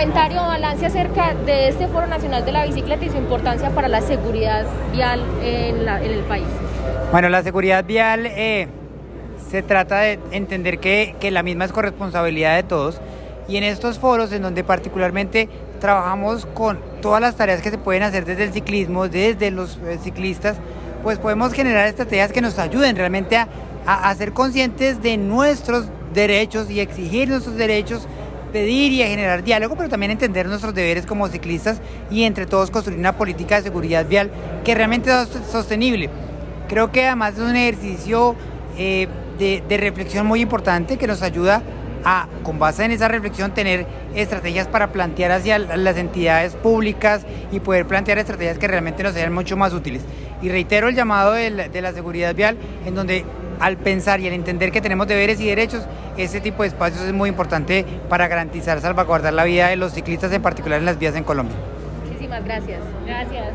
comentario o balance acerca de este Foro Nacional de la Bicicleta y su importancia para la seguridad vial en, el país. Bueno, la seguridad vial eh, se trata de entender que, que la misma es corresponsabilidad de todos y en estos foros en donde particularmente trabajamos con todas las tareas que se pueden hacer desde el ciclismo, desde los eh, ciclistas, pues podemos generar estrategias que nos ayuden realmente a, a, ser conscientes de nuestros derechos y exigir nuestros derechos, pedir y generar diálogo, pero también entender nuestros deberes como ciclistas y entre todos construir una política de seguridad vial que realmente sea sostenible. Creo que además es un ejercicio eh, de, de reflexión muy importante que nos ayuda a, con base en esa reflexión, tener estrategias para plantear hacia las entidades públicas y poder plantear estrategias que realmente nos sean mucho más útiles. Y reitero el llamado de la, de la seguridad vial, en donde al pensar y al entender que tenemos deberes y derechos, ese tipo de espacios es muy importante para garantizar, salvaguardar la vida de los ciclistas, en particular en las vías en Colombia. Muchísimas gracias. Gracias.